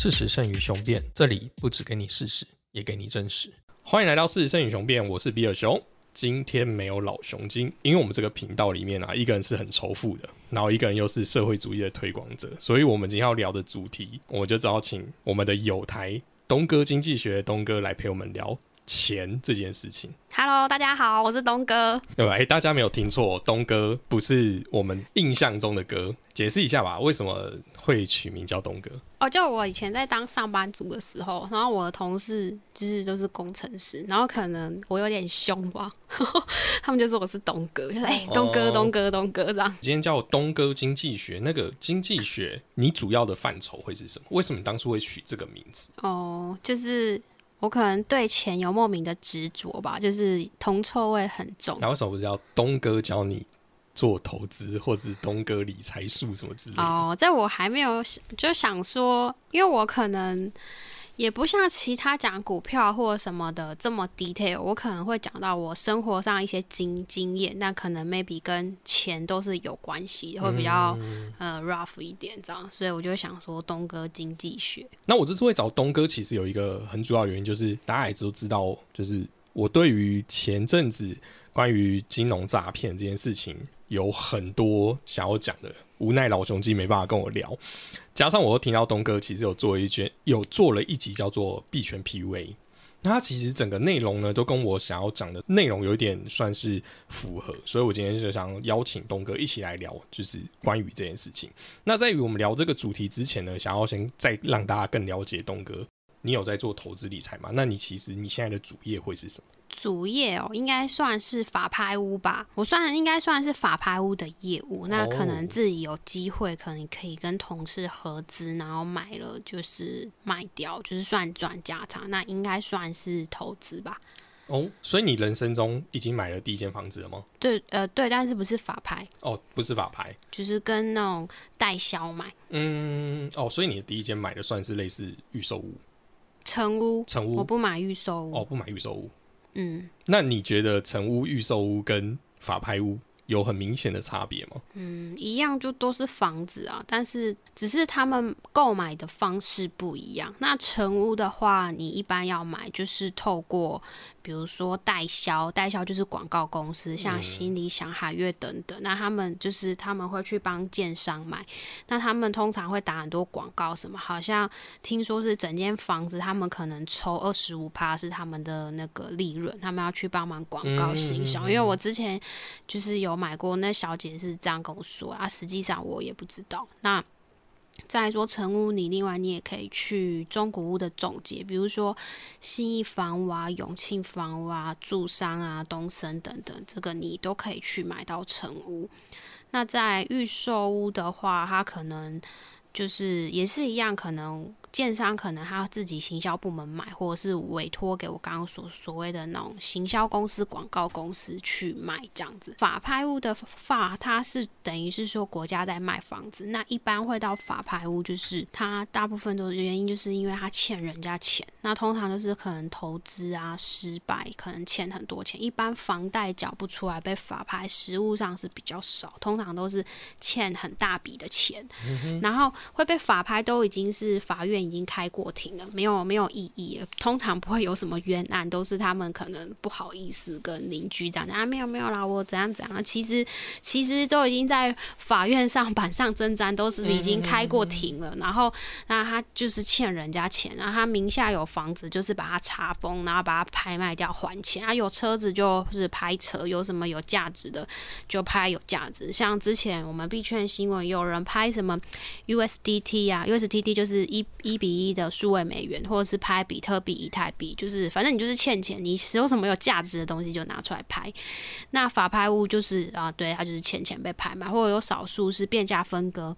事实胜于雄辩，这里不只给你事实，也给你真实。欢迎来到事实胜于雄辩，我是比尔熊。今天没有老熊精，因为我们这个频道里面啊，一个人是很仇富的，然后一个人又是社会主义的推广者，所以我们今天要聊的主题，我就只好请我们的友台东哥经济学的东哥来陪我们聊钱这件事情。Hello，大家好，我是东哥。对吧？哎、大家没有听错，东哥不是我们印象中的哥。解释一下吧，为什么会取名叫东哥？哦，就我以前在当上班族的时候，然后我的同事就是都是工程师，然后可能我有点凶吧，他们就说我是东哥，就是哎、东哥哦东哥东哥这样。今天叫东哥经济学，那个经济学，你主要的范畴会是什么？为什么你当初会取这个名字？哦，就是我可能对钱有莫名的执着吧，就是铜臭味很重。那为什么不叫东哥教你做投资，或者是东哥理财术什么之类的？哦，在我还没有想就想说，因为我可能也不像其他讲股票或什么的这么 detail，我可能会讲到我生活上一些经经验，那可能 maybe 跟钱都是有关系，会比较、嗯呃 rough 一点这样，所以我就想说东哥经济学。那我这次会找东哥，其实有一个很主要原因，就是大家也都知道，就是我对于前阵子关于金融诈骗这件事情有很多想要讲的，无奈老雄鸡没办法跟我聊，加上我又听到东哥其实有做一卷，有做了一集叫做币圈 P V”，。那它其实整个内容呢，都跟我想要讲的内容有一点算是符合，所以我今天就想邀请东哥一起来聊，就是关于这件事情。那在于我们聊这个主题之前呢，想要先再让大家更了解东哥，你有在做投资理财吗？那你其实你现在的主业会是什么？主业哦，应该算是法拍屋吧。我算应该算是法拍屋的业务，那可能哦自己有机会，可能可以跟同事合资，然后买了就是卖掉，就是算赚价差。那应该算是投资吧？哦，所以你人生中已经买了第一间房子了吗？对，呃，对，但是不是法拍，哦，不是法拍，就是跟那种代销买嗯，哦，所以你的第一间买的算是类似预售屋、成屋，成屋，我不买预售屋。哦，不买预售屋。嗯那你觉得成屋、预售屋跟法拍屋有很明显的差别吗？嗯，一样就都是房子啊，但是只是他们购买的方式不一样。那成屋的话，你一般要买就是透过，比如说代销，代销就是广告公司，像新理想、海悦等等。那他们就是他们会去帮建商买，那他们通常会打很多广告，什么好像听说是整间房子，他们可能抽二十五趴是他们的那个利润，他们要去帮忙广告行销。因为我之前就是有买过，那小姐是这样跟我说啊，实际上我也不知道。那再说成屋，你另外你也可以去中古屋的总结，比如说新义房屋啊、永庆房屋啊、住商啊、东森等等，这个你都可以去买到成屋。那在预售屋的话，它可能就是也是一样，可能建商可能他自己行销部门买，或者是委托给我刚刚所所谓的那种行销公司、广告公司去卖这样子。法拍屋的法，它是等于是说国家在卖房子，那一般会到法拍屋，就是它大部分都是原因，就是因为它欠人家钱。那通常就是可能投资啊失败，可能欠很多钱，一般房贷缴不出来被法拍，实物上是比较少，通常都是欠很大笔的钱。然后会被法拍都已经是法院已经开过庭了，没有没有异议，通常不会有什么冤案，都是他们可能不好意思跟邻居讲啊，没有没有啦，我怎样怎样，其实其实都已经在法院上板上征战，都是已经开过庭了，然后那他就是欠人家钱，然后他名下有房子，就是把它查封，然后把它拍卖掉还钱，啊有车子就是拍车，有什么有价值的就拍有价值，像之前我们币圈新闻有人拍什么 USDT 啊，USDT 就是一一比一的数位美元，或者是拍比特币、以太币，就是反正你就是欠钱，你有什么有价值的东西就拿出来拍。那法拍屋就是啊，对，它就是欠钱被拍卖，或者有少数是变价分割。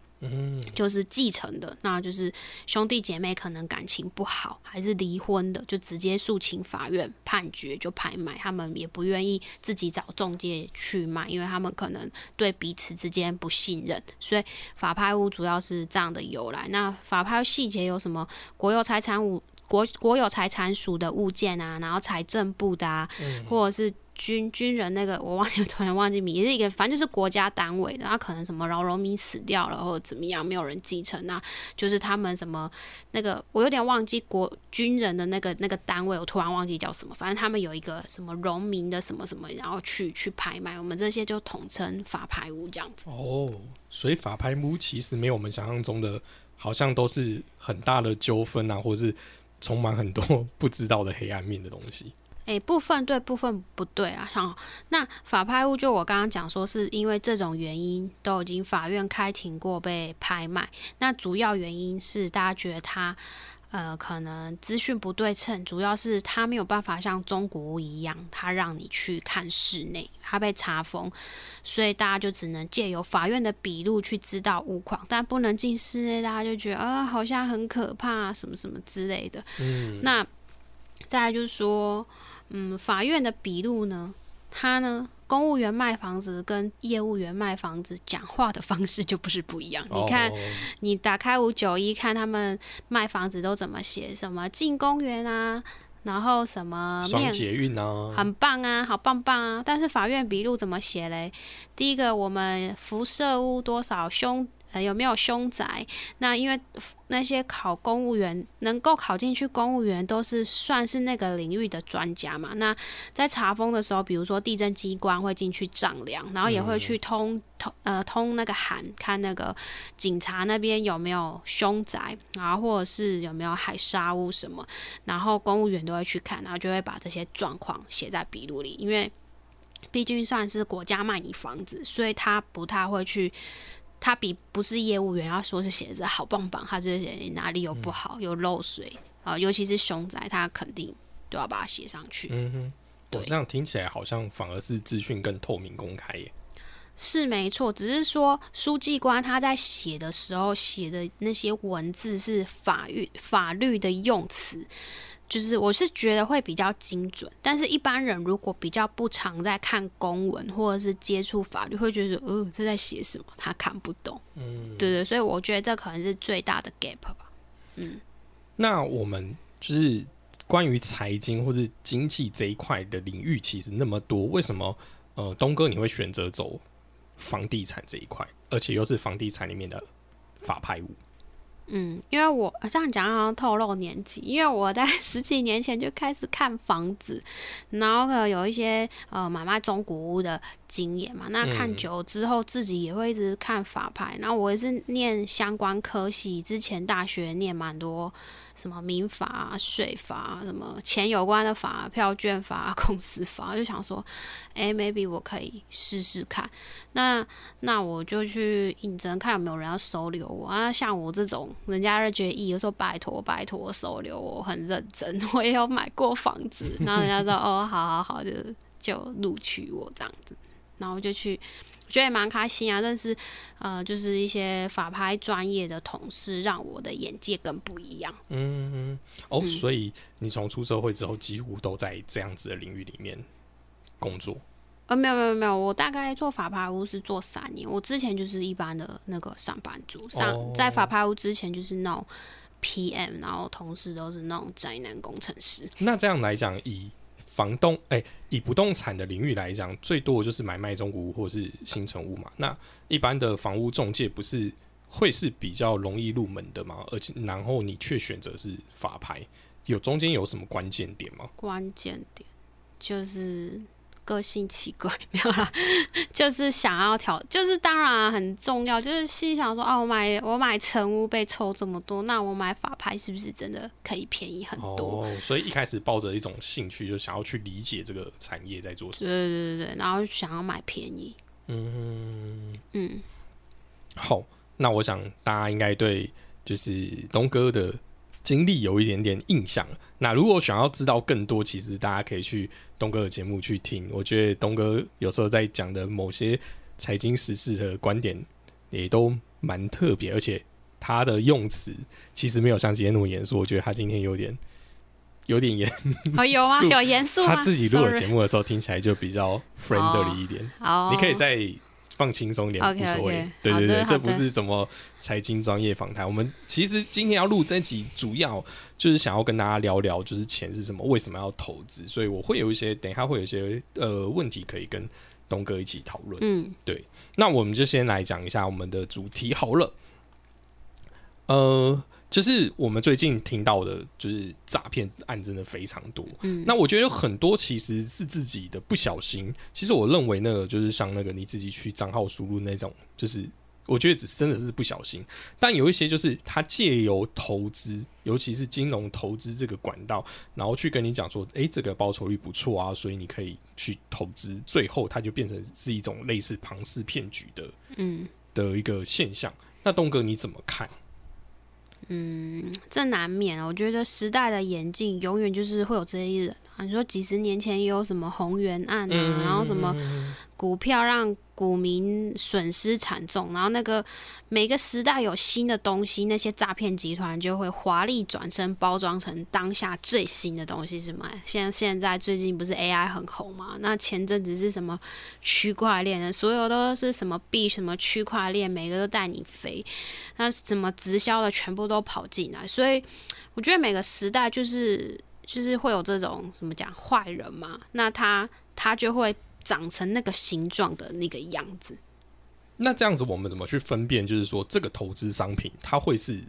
就是继承的，那就是兄弟姐妹可能感情不好，还是离婚的，就直接诉请法院判决就拍卖，他们也不愿意自己找中介去卖，因为他们可能对彼此之间不信任，所以法拍屋主要是这样的由来。那法拍细节有什么？国有财产物国国有财产署的物件啊，然后财政部的啊，或者是。军军人那个，我忘记 突然忘记名，也是一个反正就是国家单位的，然后可能什么饶荣民死掉了或者怎么样，没有人继承，那就是他们什么那个我有点忘记国军人的那个那个单位，我突然忘记叫什么，反正他们有一个什么荣民的什么什么，然后去去拍卖，我们这些就统称法拍屋这样子。哦，所以法拍屋其实没有我们想象中的，好像都是很大的纠纷啊，或者是充满很多 不知道的黑暗面的东西。诶，部分对，部分不对啊。像那法拍屋，就我刚刚讲说，是因为这种原因都已经法院开庭过被拍卖。那主要原因是大家觉得它呃可能资讯不对称，主要是它没有办法像中国屋一样，它让你去看室内，它被查封，所以大家就只能借由法院的笔录去知道物况，但不能进室内，大家就觉得啊好像很可怕，什么什么之类的。嗯，那再来就是说。嗯，法院的笔录呢，他呢，公务员卖房子跟业务员卖房子讲话的方式就不是不一样。你看，你打开五九一看他们卖房子都怎么写，什么进公园啊，然后什么双捷运啊，很棒啊，好棒棒啊。但是法院笔录怎么写嘞？第一个，我们辐射屋多少凶。呃，有没有凶宅？那因为那些考公务员能够考进去，公务员都是算是那个领域的专家嘛。那在查封的时候，比如说地震机关会进去丈量，然后也会去通通呃通那个函，看那个警察那边有没有凶宅，然后或者是有没有海沙屋什么，然后公务员都会去看，然后就会把这些状况写在笔录里，因为毕竟算是国家卖你房子，所以他不太会去。他比不是业务员要说是写字好棒棒，他就是写哪里有不好，有漏水啊，尤其是熊仔，他肯定都要把它写上去。嗯哼，对，这样听起来好像反而是资讯更透明公开耶。是没错，只是说书记官他在写的时候写的那些文字是法律法律的用词。就是我是觉得会比较精准，但是一般人如果比较不常在看公文或者是接触法律，会觉得呃这在写什么，他看不懂。嗯，对对，所以我觉得这可能是最大的 gap 吧。嗯，那我们就是关于财经或者经济这一块的领域，其实那么多，为什么呃东哥你会选择走房地产这一块，而且又是房地产里面的法拍屋？嗯，因为我这样讲好像透露年纪，因为我在十几年前就开始看房子，然后可能有一些呃买卖中古屋的经验嘛。那看久之后，自己也会一直看法拍。然后我也是念相关科系，之前大学念蛮多。什么民法、税法，什么钱有关的法、票券法、公司法，就想说，哎，maybe 我可以试试看。那那我就去应征，看有没有人要收留我啊。像我这种，人家就觉得，有时候拜托拜托收留我，很认真，我也有买过房子。然后人家说，哦，好好好，就就录取我这样子，然后就去。觉得也蛮开心啊，认识呃，就是一些法拍专业的同事，让我的眼界更不一样。嗯，哦，所以你从出社会之后，几乎都在这样子的领域里面工作？呃，没有没有没有，我大概做法拍屋是做三年。我之前就是一般的那个上班族，上在法拍屋之前就是那种 PM，然后同事都是那种宅男工程师。那这样来讲，以房东哎，以不动产的领域来讲，最多就是买卖中古屋或是新城屋嘛。那一般的房屋中介不是会是比较容易入门的吗？而且然后你却选择是法拍，有中间有什么关键点吗？关键点就是。个性奇怪，没有啦，就是想要挑，就是当然很重要，就是心想说，哦，我买我买成屋被抽这么多，那我买法拍是不是真的可以便宜很多？哦，所以一开始抱着一种兴趣，就想要去理解这个产业在做什么。对对对对，然后想要买便宜。嗯嗯，好，那我想大家应该对就是东哥的。经历有一点点印象那如果想要知道更多，其实大家可以去东哥的节目去听。我觉得东哥有时候在讲的某些财经时事的观点也都蛮特别，而且他的用词其实没有像今天那么严肃。我觉得他今天有点 有点严，哦，有啊，有严肃。他自己录的节目的时候听起来就比较 friendly 一点。好，你可以再放轻松一点无所谓。对对对，这不是什么财经专业访谈。我们其实今天要录这集，主要就是想要跟大家聊聊，就是钱是什么，为什么要投资。所以我会有一些，等一下会有一些呃问题可以跟东哥一起讨论。嗯对那我们就先来讲一下我们的主题好了。呃，就是我们最近听到的，就是诈骗案真的非常多。嗯，那我觉得有很多其实是自己的不小心。其实我认为那个就是像那个你自己去账号输入那种，就是我觉得只真的是不小心。但有一些就是他借由投资，尤其是金融投资这个管道，然后去跟你讲说，诶，这个报酬率不错啊，所以你可以去投资。最后它就变成是一种类似庞氏骗局的嗯的一个现象。那东哥你怎么看？嗯，这难免啊。我觉得时代的演进永远就是会有这些人。你说几十年前也有什么红源案啊，嗯然后什么股票让股民损失惨重，然后那个每个时代有新的东西，那些诈骗集团就会华丽转身，包装成当下最新的东西是吗？现现在最近不是 AI 很红嘛？那前阵子是什么区块链的，所有都是什么币什么区块链，每个都带你飞，那怎么直销的全部都跑进来，所以我觉得每个时代就是就是会有这种怎么讲坏人嘛，那他他就会长成那个形状的那个样子。那这样子，我们怎么去分辨？就是说，这个投资商品它会是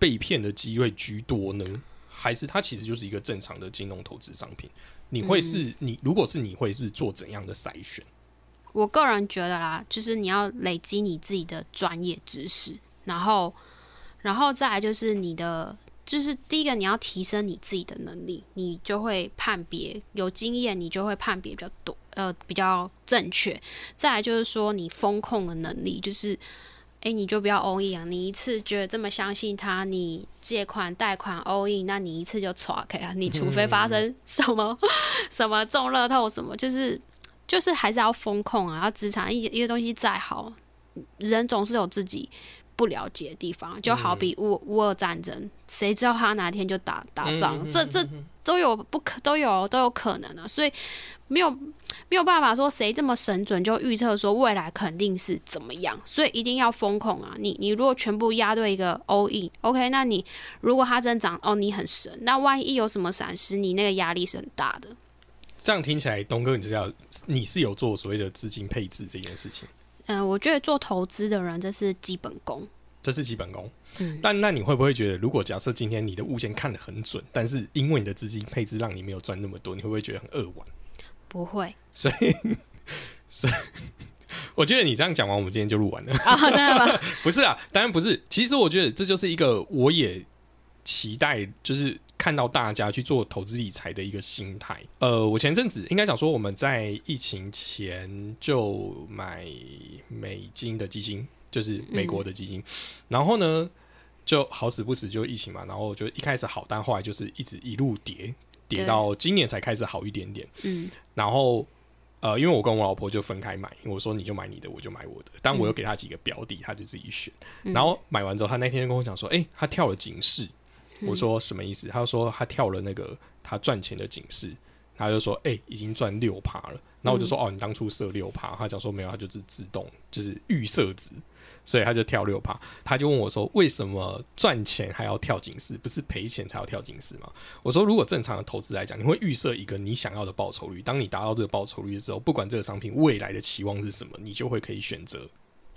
被骗的机会居多呢，还是它其实就是一个正常的金融投资商品？你会是、你如果是你会是做怎样的筛选？我个人觉得啦，就是你要累积你自己的专业知识，然后，然后再来就是你的，就是第一个你要提升你自己的能力，你就会判别有经验，你就会判别比较多，呃，比较正确。再来就是说你风控的能力，就是。诶，你就不要 all in 啊！你一次觉得这么相信他，你借款贷款 all in，那你一次就 t r k 啊！你除非发生什么、什么中乐透什么，就是就是还是要风控啊，要资产一一个东西再好，人总是有自己不了解的地方。就好比乌乌俄战争，谁知道他哪天就打打仗？这这都有不可都有都有可能啊，所以没有没有办法说谁这么神准就预测说未来肯定是怎么样，所以一定要风控啊！你你如果全部压对一个 all in，OK，、那你如果它真长哦，你很神，那万一有什么闪失，你那个压力是很大的。这样听起来，东哥，你知道你是有做所谓的资金配置这件事情，嗯、我觉得做投资的人这是基本功。这是基本功。嗯但那你会不会觉得，如果假设今天你的物件看得很准，但是因为你的资金配置让你没有赚那么多，你会不会觉得很扼腕？不会所以，所以我觉得你这样讲完，我们今天就录完了。啊，真的吗？不是啊，当然不是。其实我觉得这就是一个我也期待，就是看到大家去做投资理财的一个心态。呃，我前阵子应该讲说，我们在疫情前就买美金的基金，就是美国的基金，然后呢。就好死不死就疫情嘛，然后就一开始好，但后来就是一直一路跌，跌到今年才开始好一点点。嗯然后呃，因为我跟我老婆就分开买，我说你就买你的，我就买我的，但我又给她几个标的，她就自己选。嗯然后买完之后，他那天就跟我讲说，哎、他跳了警示。嗯我说什么意思？他说他跳了那个他赚钱的警示，他就说，哎、已经赚六趴了。然后我就说，哦，你当初设六趴，他讲说没有，他就是自动就是预设值。所以他就跳六趴，他就问我说：“为什么赚钱还要跳警示？不是赔钱才要跳警示吗？”我说：“如果正常的投资来讲，你会预设一个你想要的报酬率，当你达到这个报酬率的时候，不管这个商品未来的期望是什么，你就会可以选择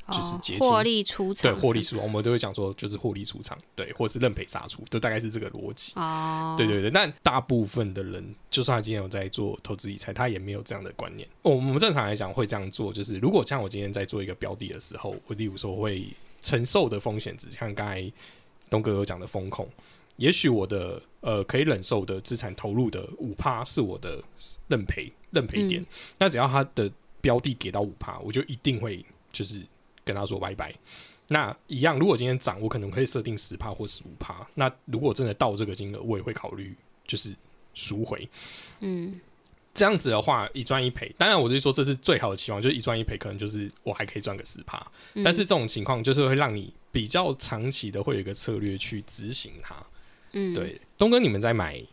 就是哦结清获利出场对，获利出场，我们都会讲说就是获利出场，对，或是认赔杀出，都大概是这个逻辑。哦，对对对，但大部分的人，就算他今天有在做投资理财，他也没有这样的观念。哦我们正常来讲会这样做，就是如果像我今天在做一个标的的时候，我例如说会承受的风险值，像刚才东哥有讲的风控，也许我的呃可以忍受的资产投入的五趴是我的认赔认赔点，嗯那只要它的标的给到五趴，我就一定会就是跟他说拜拜。那一样，如果今天涨，我可能会设定十趴或十五趴。那如果真的到这个金额，我也会考虑就是赎回。嗯这样子的话，一赚一赔。当然，我就说这是最好的期望，就是一赚一赔，可能就是我还可以赚个十趴。嗯，但是这种情况就是会让你比较长期的会有一个策略去执行它。嗯，对，东哥，你们在买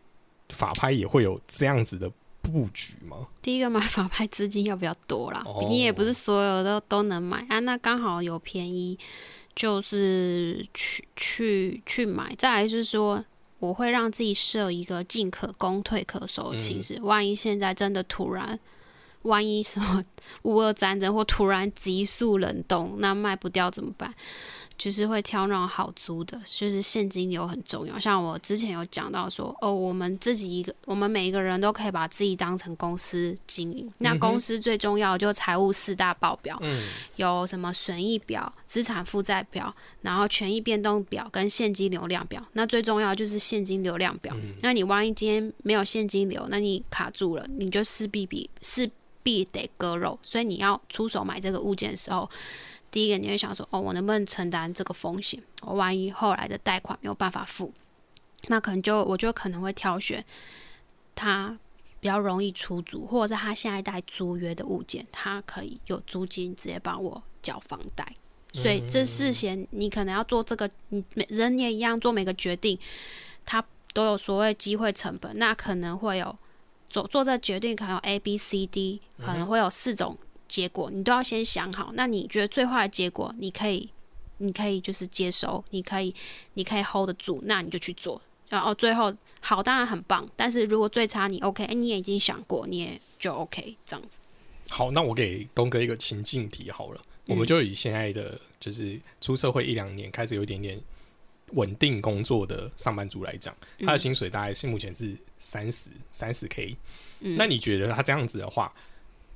法拍也会有这样子的布局吗？第一个买法拍资金要比较多啦，哦你也不是所有的都能买啊，那刚好有便宜，就是去去去买。再来就是说，我会让自己设一个进可攻退可守的形式，万一现在真的突然。万一什么 乌俄战争或突然急速冷冻，那卖不掉怎么办？就是会挑那种好租的，就是现金流很重要。像我之前有讲到说，哦，我们自己一个，我们每一个人都可以把自己当成公司经营。那公司最重要的就财务四大报表，嗯有什么损益表、资产负债表，然后权益变动表跟现金流量表。那最重要就是现金流量表。那你万一今天没有现金流，那你卡住了，你就势必比势必得割肉。所以你要出手买这个物件的时候。第一个你会想说，哦，我能不能承担这个风险？我万一后来的贷款没有办法付，那可能就我就可能会挑选它比较容易出租，或者是他下一代租约的物件，它可以有租金直接帮我缴房贷。所以这事先你可能要做这个，你每人也一样做每个决定，它都有所谓机会成本，那可能会有做做这决定，可能有 A、B、C、D，可能会有四种。结果你都要先想好，那你觉得最坏的结果，你可以，你可以就是接收，你可以，你可以 hold 得住，那你就去做。然后最后好当然很棒，但是如果最差你 OK，哎，你也已经想过，你也就 OK 这样子。好，那我给东哥一个情境题好了，我们就以现在的就是出社会一两年，开始有一点点稳定工作的上班族来讲，他的薪水大概是目前是三十三十 K，那你觉得他这样子的话？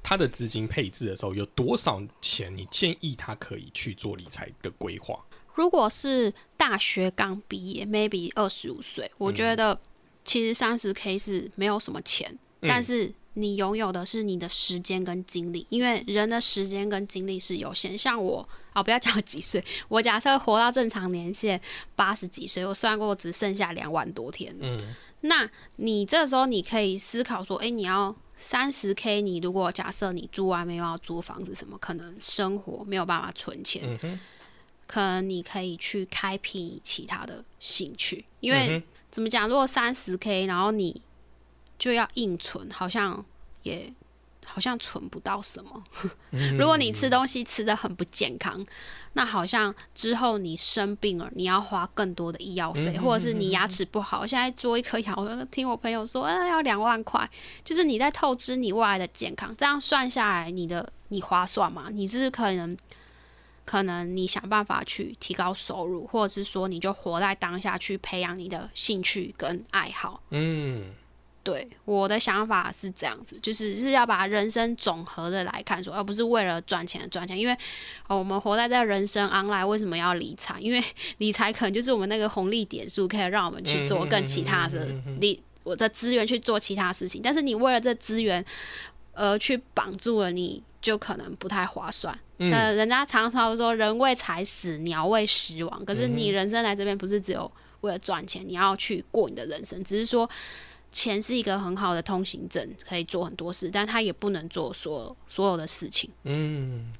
他的资金配置的时候有多少钱？你建议他可以去做理财的规划？如果是大学刚毕业，maybe 二十五岁，我觉得其实三十 K 是没有什么钱，但是你拥有的是你的时间跟精力，因为人的时间跟精力是有限。像我啊，不要讲几岁，我假设活到正常年限八十几岁，我算过只剩下两万多天。嗯，那你这时候你可以思考说，哎，你要。三十 K，你如果假设你住外面又要租房子，什么可能生活没有办法存钱，可能你可以去开辟其他的兴趣。因为怎么讲，如果三十 K，然后你就要硬存，好像也。好像存不到什么。如果你吃东西吃的很不健康，那好像之后你生病了，你要花更多的医药费，或者是你牙齿不好，现在做一颗牙，我听我朋友说，啊，要两万块，就是你在透支你未来的健康。这样算下来，你的你划算吗？你是可能可能你想办法去提高收入，或者是说你就活在当下去培养你的兴趣跟爱好。嗯。对我的想法是这样子，就是是要把人生总和的来看，说而不是为了赚钱赚钱。因为我们活在这人生 online，为什么要理财？因为 理财可能就是我们那个红利点数，可以让我们去做更其他的理我的资源去做其他事情。但是你为了这资源而去绑住了，你就可能不太划算。那人家常常说人为财死，鸟为食亡。可是你人生来这边不是只有为了赚钱，你要去过你的人生，只是说。钱是一个很好的通行证，可以做很多事，但他也不能做所所有的事情。嗯，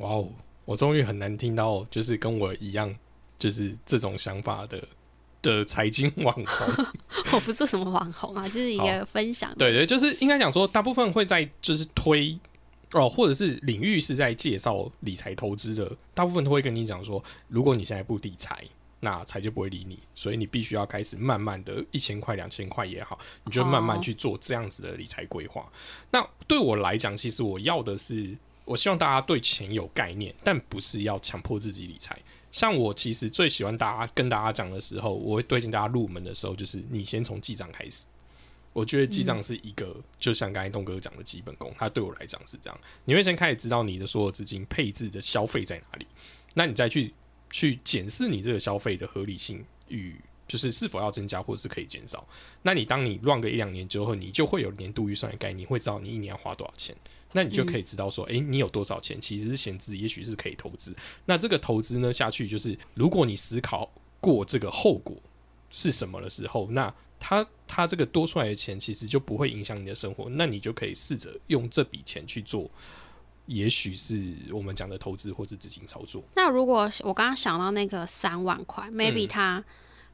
哇哦，我终于很难听到就是跟我一样，就是这种想法的的财经网红。我不是什么网红啊，就是一个分享。对对，就是应该讲说，大部分会在就是推哦，或者是领域是在介绍理财投资的，大部分都会跟你讲说，如果你现在不理财。那财就不会理你，所以你必须要开始慢慢的，一千块、两千块也好，你就慢慢去做这样子的理财规划。那对我来讲，其实我要的是，我希望大家对钱有概念，但不是要强迫自己理财。像我其实最喜欢大家跟大家讲的时候，我会推荐大家入门的时候，就是你先从记账开始。我觉得记账是一个，就像刚才东哥讲的基本功，它对我来讲是这样。你会先开始知道你的所有资金配置的消费在哪里，那你再去。去检视你这个消费的合理性与就是是否要增加或者是可以减少。那你当你乱个一两年之后，你就会有年度预算的概念，你会知道你一年要花多少钱。那你就可以知道说，诶，你有多少钱其实是闲置，也许是可以投资。那这个投资呢下去，就是如果你思考过这个后果是什么的时候，那它它这个多出来的钱其实就不会影响你的生活。那你就可以试着用这笔钱去做。也许是我们讲的投资或是资金操作。那如果我刚刚想到那个三万块，maybe 他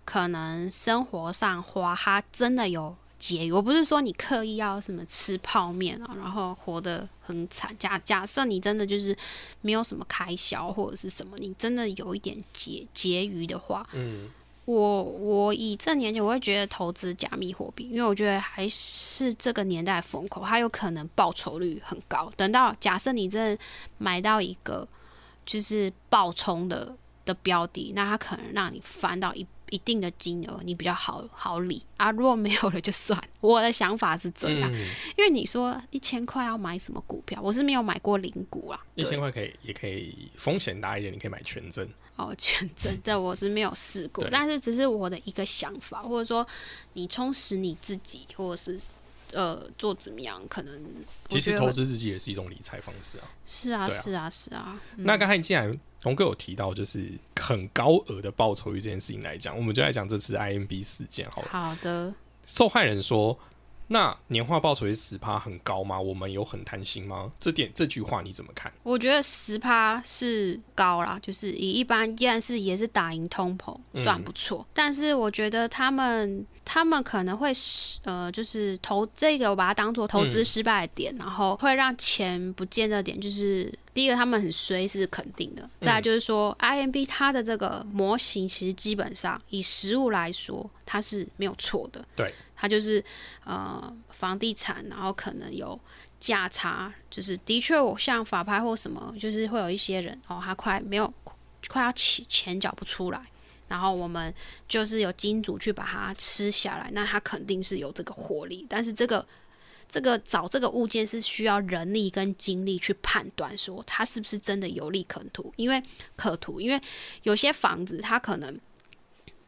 可能生活上花，他真的有节余。我不是说你刻意要什么吃泡面啊，然后活得很惨。假假设你真的就是没有什么开销或者是什么，你真的有一点节节余的话，嗯，我我以这年纪，我会觉得投资加密货币，因为我觉得还是这个年代风口，它有可能报酬率很高。等到假设你真的买到一个就是爆冲的的标的，那它可能让你翻到一一定的金额，你比较好好理啊。如果没有了就算。我的想法是这样，嗯因为你说一千块要买什么股票，我是没有买过零股啊。一千块可以，也可以风险大一点，你可以买全证。哦，全真的我是没有试过，但是只是我的一个想法，或者说你充实你自己，或者是呃做怎么样，可能其实投资自己也是一种理财方式啊。是啊啊是啊是啊，嗯那刚才你既然龙哥有提到，就是很高额的报酬率这件事情来讲，我们就来讲这次 IMB 事件好了。好的，受害人说：“那年化报酬率十趴很高吗？我们有很贪心吗？”这点这句话你怎么看？我觉得十趴是高啦，就是以一般依然是也是打赢通膨，嗯算不错。但是我觉得他们他们可能会失呃，就是投这个我把它当做投资嗯失败的点，然后会让钱不见的点，就是第一个他们很衰是肯定的，再来就是说 IMB 它的这个模型其实基本上以实物来说它是没有错的，对，它就是呃房地产，然后可能有。价差就是的确，我像法拍或什么，就是会有一些人哦，他快没有快要钱钱缴不出来，然后我们就是有金主去把它吃下来，那他肯定是有这个获利，但是这个这个找这个物件是需要人力跟精力去判断，说它是不是真的有利可图，因为可图，因为有些房子它可能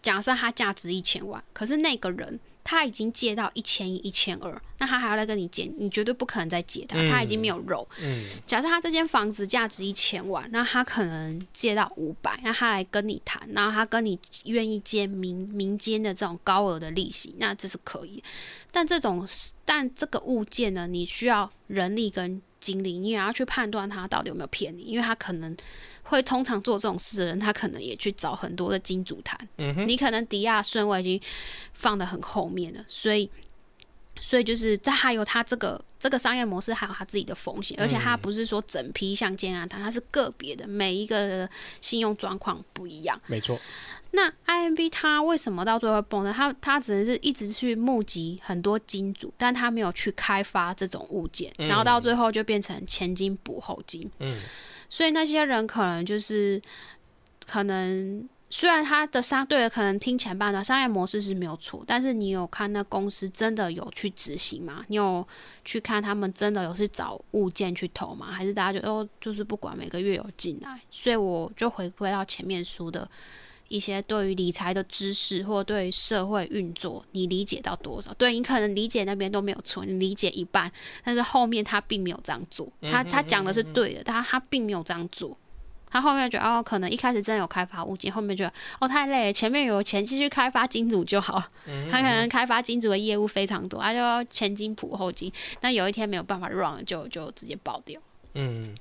假设它价值一千万，可是那个人。他已经借到一千一、一千二，那他还要来跟你借，你绝对不可能再借他，他已经没有肉。嗯，假设他这间房子价值一千万，那他可能借到五百，那他来跟你谈，然后他跟你愿意借民民间的这种高额的利息，那这是可以。但这种但这个物件呢，你需要人力跟精力，你也要去判断他到底有没有骗你，因为他可能会通常做这种事的人，他可能也去找很多的金主谈。嗯，你可能抵押顺位已经放得很后面了，所以。所以就是，它还有它这个这个商业模式，还有它自己的风险，而且它不是说整批像建安堂，它是个别的，每一个信用状况不一样。没错，那 IMB 它为什么到最后会崩呢？它它只能是一直去募集很多金主，但它没有去开发这种物件，然后到最后就变成前金补后金。嗯，所以那些人可能就是可能。虽然它的相对可能听前半段商业模式是没有错，但是你有看那公司真的有去执行吗？你有去看他们真的有去找物件去投吗？还是大家就哦就是不管每个月有进来？所以我就回归到前面说的一些对于理财的知识，或对于社会运作，你理解到多少？对你可能理解那边都没有错，你理解一半，但是后面他并没有这样做，他他讲的是对的，但他并没有这样做。他后面觉得哦，可能一开始真的有开发物件，后面觉得哦太累了，前面有钱继续开发金主就好。他可能开发金主的业务非常多，他就要前金补后金，那有一天没有办法 run 就就直接爆掉。嗯，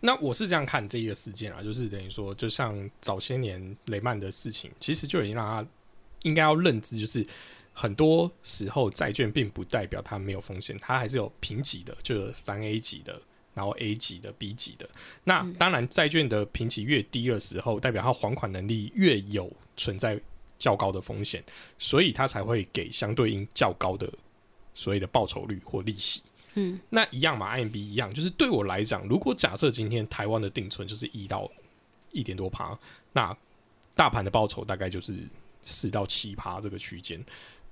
那我是这样看这一个事件啊，就是等于说，就像早些年雷曼的事情，其实就已经让他应该要认知，就是很多时候债券并不代表它没有风险，它还是有评级的，就有三 A 级的。然后 A 级的、B 级的，那当然债券的评级越低的时候，代表它还款能力越有存在较高的风险，所以它才会给相对应较高的所谓的报酬率或利息。嗯，那一样嘛，IMB 一样，就是对我来讲，如果假设今天台湾的定存就是一到一点多趴，那大盘的报酬大概就是四到七趴这个区间。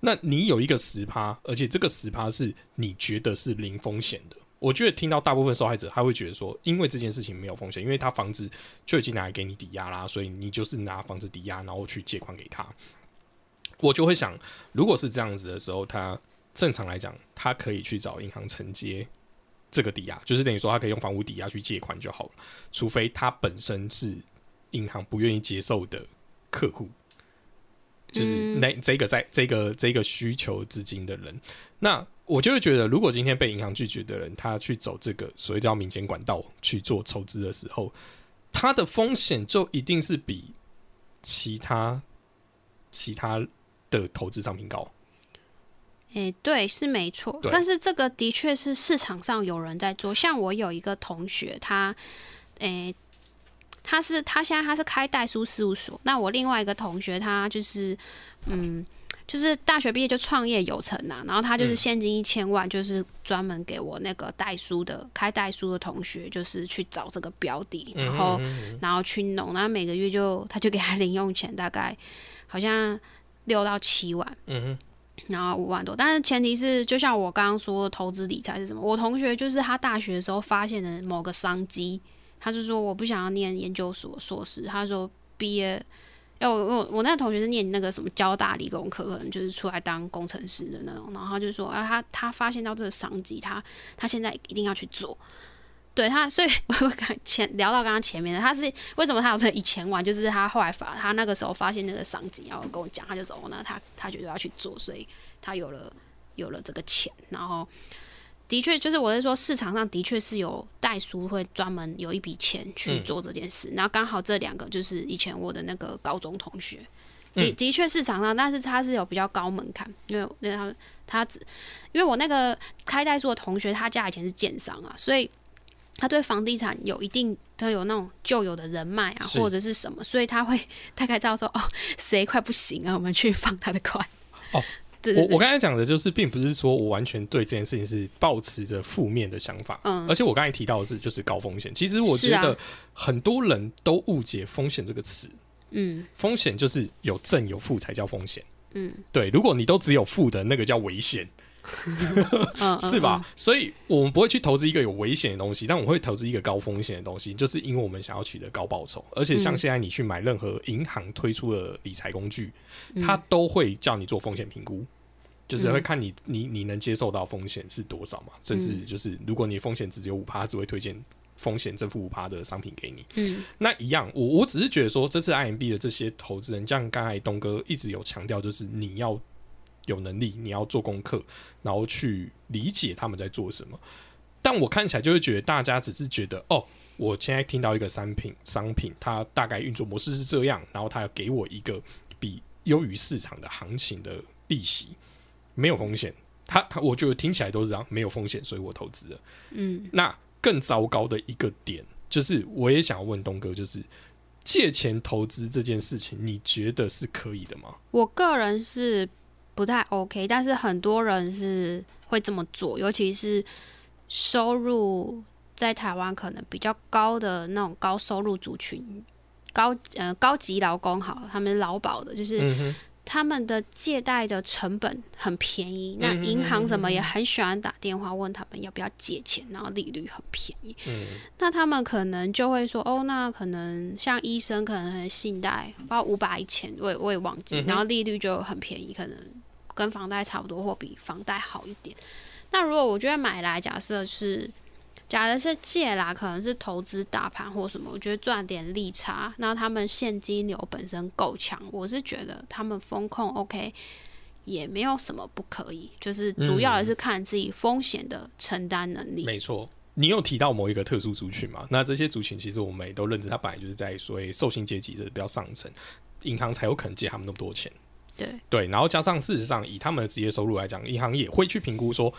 那你有一个十趴，而且这个十趴是你觉得是零风险的，我觉得听到大部分受害者他会觉得说，因为这件事情没有风险，因为他房子就已经拿来给你抵押啦，所以你就是拿房子抵押，然后去借款给他。我就会想，如果是这样子的时候，他正常来讲，他可以去找银行承接这个抵押，就是等于说他可以用房屋抵押去借款就好了，除非他本身是银行不愿意接受的客户，就是那这个在这个这个需求资金的人，那我就会觉得，如果今天被银行拒绝的人，他去走这个所谓叫民间管道去做筹资的时候，他的风险就一定是比其他其他的投资商品高。诶、对，是没错，但是这个的确是市场上有人在做。像我有一个同学，他，诶、他是他现在他是开代书事务所。那我另外一个同学，他就是，嗯，就是大学毕业就创业有成啊，然后他就是嗯现金一千万，就是专门给我那个代书的开代书的同学，就是去找这个标的，然后然后去弄，然后每个月就他就给他零用钱，大概好像六到七万。嗯哼然后五万多，但是前提是，就像我刚刚说的，投资理财是什么？我同学就是他大学的时候发现的某个商机，他就说我不想要念研究所硕士，他说毕业，哎我我我那个同学是念那个什么交大理工科，可能就是出来当工程师的那种，然后他就说啊，他他发现到这个商机，他他现在一定要去做。对他，所以 我刚前聊到刚刚前面的，他是为什么他有这一千万，就是他后来发，他那个时候发现那个商机，然后跟我讲，他就说哦，那他他觉得要去做，所以他有了有了这个钱，然后的确就是我是说市场上的确是有代书会专门有一笔钱去嗯做这件事，然后刚好这两个就是以前我的那个高中同学。的嗯的确市场上，但是他是有比较高门槛，因为因为他他只因为我那个开代书的同学，他家以前是建商啊，所以他对房地产有一定，他有那种旧有的人脉啊，或者是什么，所以他会 大概知道说，哦，谁快不行啊，我们去放他的快。哦，对对对我我刚才讲的就是，并不是说我完全对这件事情是抱持着负面的想法，嗯而且我刚才提到的是就是高风险。其实我觉得很多人都误解风险这个词，嗯风险就是有正有负才叫风险。嗯对，如果你都只有负的，那个叫危险，嗯，是吧？所以我们不会去投资一个有危险的东西，但我们会投资一个高风险的东西，就是因为我们想要取得高报酬。而且像嗯现在你去买任何银行推出的理财工具，嗯？它都会叫你做风险评估，就是嗯会看你你你能接受到风险是多少嘛，甚至就是如果你风险值只有五趴，它只会推荐风险正负五趴的商品给你。嗯那一样，我我只是觉得说，这次 IMB 的这些投资人，像刚才东哥一直有强调，就是你要有能力，你要做功课，然后去理解他们在做什么。但我看起来就会觉得，大家只是觉得，哦，我现在听到一个商品，商品它大概运作模式是这样，然后它要给我一个比优于市场的行情的利息，没有风险。他他，我觉得听起来都是这样，没有风险，所以我投资了。嗯那更糟糕的一个点，就是我也想要问东哥，就是借钱投资这件事情，你觉得是可以的吗？我个人是不太 OK，但是很多人是会这么做，尤其是收入在台湾可能比较高的那种高收入族群，高呃高级劳工好，他们劳保的，就是他们的借贷的成本很便宜，那嗯银行什么也很喜欢打电话问他们要不要借钱，然后利率很便宜。嗯那他们可能就会说，哦，那可能像医生可能很信贷，包五百一千，我也我也忘记，然后利率就很便宜，可能跟房贷差不多或比房贷好一点。那如果我觉得买来，假设是，假的是借啦，可能是投资大盘或什么，我觉得赚点利差，那他们现金流本身够强，我是觉得他们风控 OK。也没有什么不可以，就是主要还是看自己风险的承担能力。没错。你有提到某一个特殊族群嘛？那这些族群其实我们也都认知，它本来就是在所谓受薪阶级的比较上层，银行才有可能借他们那么多钱。对，对，然后加上事实上，以他们的职业收入来讲，银行也会去评估说，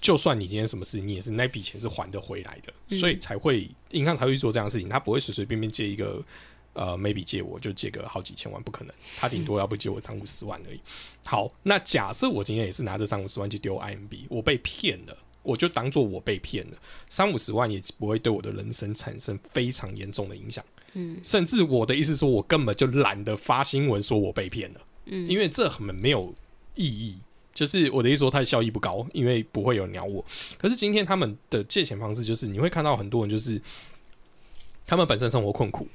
就算你今天什么事，你也是那笔钱是还得回来的，嗯所以才会银行才会去做这样的事情，他不会随随便便借一个。呃，maybe 借我就借个好几千万，不可能，他顶多要不借我三五十万而已。好，那假设我今天也是拿这三五十万去丢 IMB，我被骗了，我就当做我被骗了，三五十万也不会对我的人生产生非常严重的影响。嗯甚至我的意思说，我根本就懒得发新闻说我被骗了。嗯，因为这很没有意义。就是我的意思说，它的效益不高，因为不会有人鸟我。可是今天他们的借钱方式，就是你会看到很多人，就是他们本身生活困苦。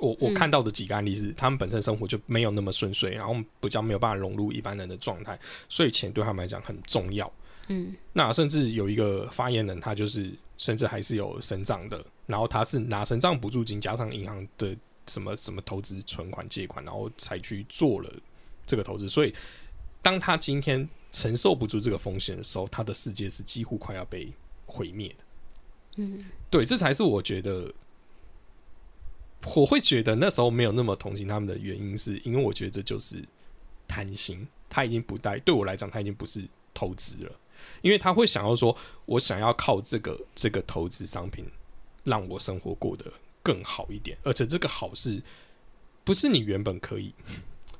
我我嗯看到的几个案例是，他们本身生活就没有那么顺遂，然后比较没有办法融入一般人的状态，所以钱对他们来讲很重要。嗯那甚至有一个发言人，他就是甚至还是有身障的，然后他是拿身障补助金加上银行的什么什么投资存款借款，然后才去做了这个投资。所以，当他今天承受不住这个风险的时候，他的世界是几乎快要被毁灭的。嗯对，这才是我觉得我会觉得那时候没有那么同情他们的原因，是因为我觉得这就是贪心，他已经不带对我来讲，他已经不是投资了，因为他会想要说，我想要靠这个这个投资商品让我生活过得更好一点，而且这个好是不是你原本可以？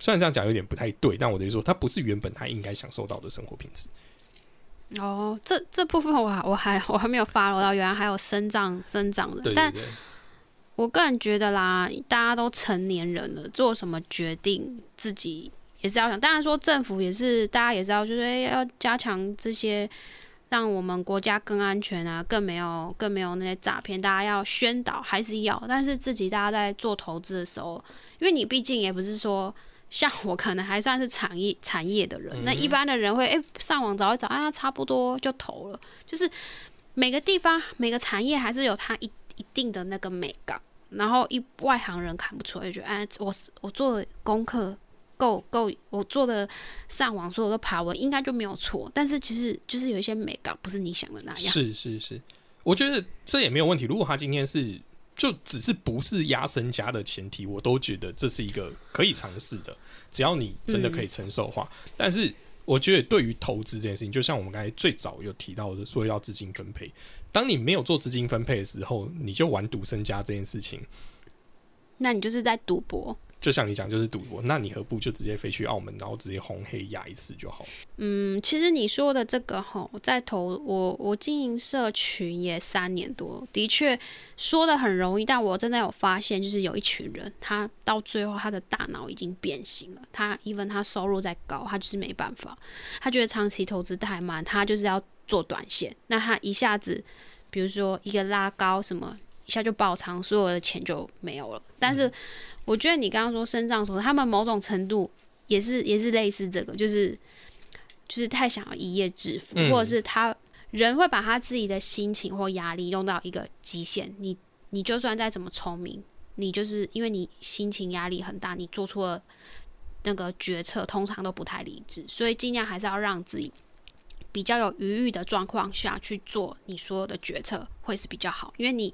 虽然这样讲有点不太对，但我的意思说，它不是原本他应该享受到的生活品质。哦，这这部分我还我还我还没有发落到，原来还有生长生长的，但我个人觉得啦，大家都成年人了，做什么决定自己也是要想。当然说政府也是，大家也知道就是要加强这些，让我们国家更安全啊，更没有更没有那些诈骗，大家要宣导还是要。但是自己大家在做投资的时候，因为你毕竟也不是说。像我可能还算是产业产业的人，那一般的人会哎上网找一找，啊差不多就投了。就是每个地方每个产业还是有它一一定的那个美感，然后一外行人看不出来，就觉得哎我我做的功课够够，我做的上网所有的爬文应该就没有错。但是其实就是有一些美感不是你想的那样。是是是，我觉得这也没有问题。如果他今天是。就只是不是压身家的前提，我都觉得这是一个可以尝试的，只要你真的可以承受的话。但是我觉得对于投资这件事情，就像我们刚才最早有提到的，说要资金分配。当你没有做资金分配的时候，你就玩赌身家这件事情，那你就是在赌博。就像你讲，就是赌博，那你何不就直接飞去澳门，然后直接红黑压一次就好？嗯，其实你说的这个哈，在投我我经营社群也三年多，的确说的很容易，但我真的有发现，就是有一群人，他到最后他的大脑已经变形了。他，even 他收入再高，他就是没办法，他觉得长期投资太慢，他就是要做短线。那他一下子，比如说一个拉高什么。一下就爆仓，所有的钱就没有了。但是我觉得你刚刚说生长说，他们某种程度也是也是类似这个，就是就是太想要一夜致富，或者是他人会把他自己的心情或压力用到一个极限。你你就算再怎么聪明，你就是因为你心情压力很大，你做出了那个决策，通常都不太理智。所以尽量还是要让自己比较有余裕的状况下去做你所有的决策，会是比较好，因为你。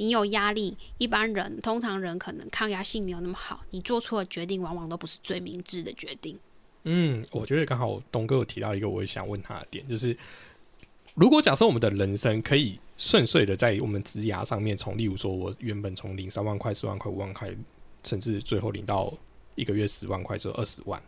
你有压力，一般人通常人可能抗压性没有那么好，你做出的决定往往都不是最明智的决定。嗯，我觉得刚好东哥有提到一个我也想问他的点，就是如果假设我们的人生可以顺遂的在我们职涯上面，从例如说我原本从领三万块、四万块、五万块，甚至最后领到一个月十万块，就二十万。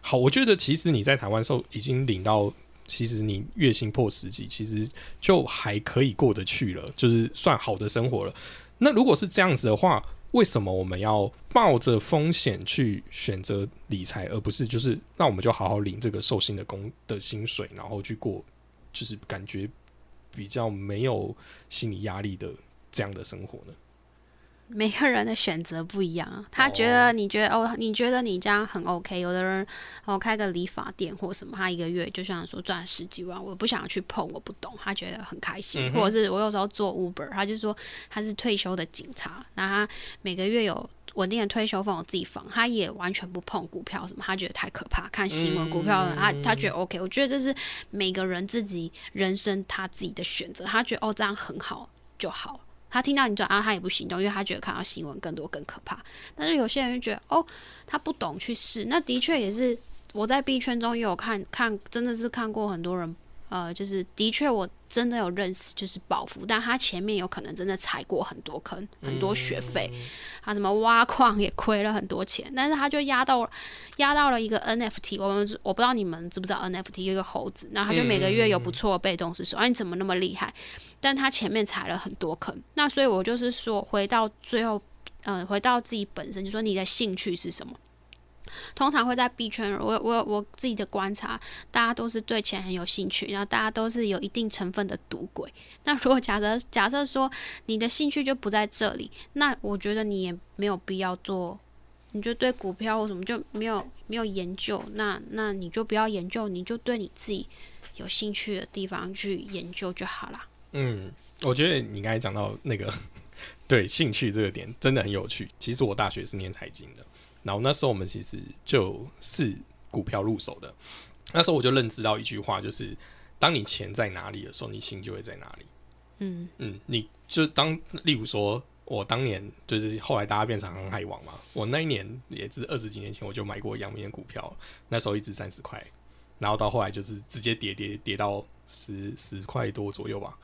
好，我觉得其实你在台湾时候已经领到。其实你月薪破十几，其实就还可以过得去了，就是算好的生活了。那如果是这样子的话，为什么我们要冒着风险去选择理财，而不是就是那我们就好好领这个寿星的工的薪水，然后去过就是感觉比较没有心理压力的这样的生活呢？每个人的选择不一样，他觉得你觉得哦，你觉得你这样很 OK。有的人哦开个理发店或什么，他一个月就像说赚十几万，我不想去碰，我不懂，他觉得很开心。或者是我有时候做 Uber，他就说他是退休的警察，那他每个月有稳定的退休俸，我自己放，他也完全不碰股票什么，他觉得太可怕。看新闻股票，他他觉得 OK。我觉得这是每个人自己人生他自己的选择，他觉得哦这样很好就好。他听到你转啊，他也不行动，因为他觉得看到新闻更多更可怕。但是有些人就觉得，哦，他不懂去试。那的确也是我在 B 圈中也有看看，真的是看过很多人，呃，就是的确我真的有认识，就是宝福，但他前面有可能真的踩过很多坑，很多学费，他什么挖矿也亏了很多钱，但是他就压到压到了一个 NFT。我们我不知道你们知不知道 NFT 有一个猴子，然后他就每个月有不错的被动收入。啊，你怎么那么厉害？但他前面踩了很多坑，那所以我就是说，回到最后，嗯，回到自己本身，就说你的兴趣是什么？通常会在币圈，我我我自己的观察，大家都是对钱很有兴趣，然后大家都是有一定成分的赌鬼。那如果假设假设说你的兴趣就不在这里，那我觉得你也没有必要做，你就对股票或什么就没有没有研究，那那你就不要研究，你就对你自己有兴趣的地方去研究就好了。嗯，我觉得你刚才讲到那个 对兴趣这个点真的很有趣。其实我大学是念财经的，然后那时候我们其实就是股票入手的。那时候我就认知到一句话，就是当你钱在哪里的时候，你心就会在哪里。嗯嗯，你就当例如说，我当年就是后来大家变成航海王嘛，我那一年也是二十几年前我就买过阳明的股票，那时候一直三十块。然后到后来就是直接跌跌跌到十十块多左右吧，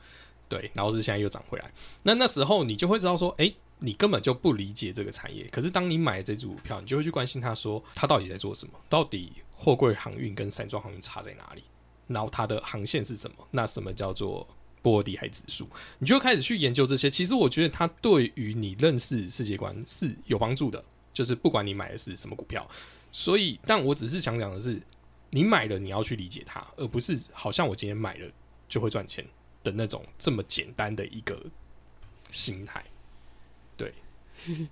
对，然后是现在又涨回来。那那时候你就会知道说，诶，你根本就不理解这个产业。可是当你买这只股票，你就会去关心它，说它到底在做什么？到底货柜航运跟散装航运差在哪里？然后它的航线是什么？那什么叫做波罗的海指数？你就开始去研究这些。其实我觉得它对于你认识世界观是有帮助的。就是不管你买的是什么股票，所以，但我只是想讲的是，你买了你要去理解它，而不是好像我今天买了就会赚钱的那种这么简单的一个心态。对，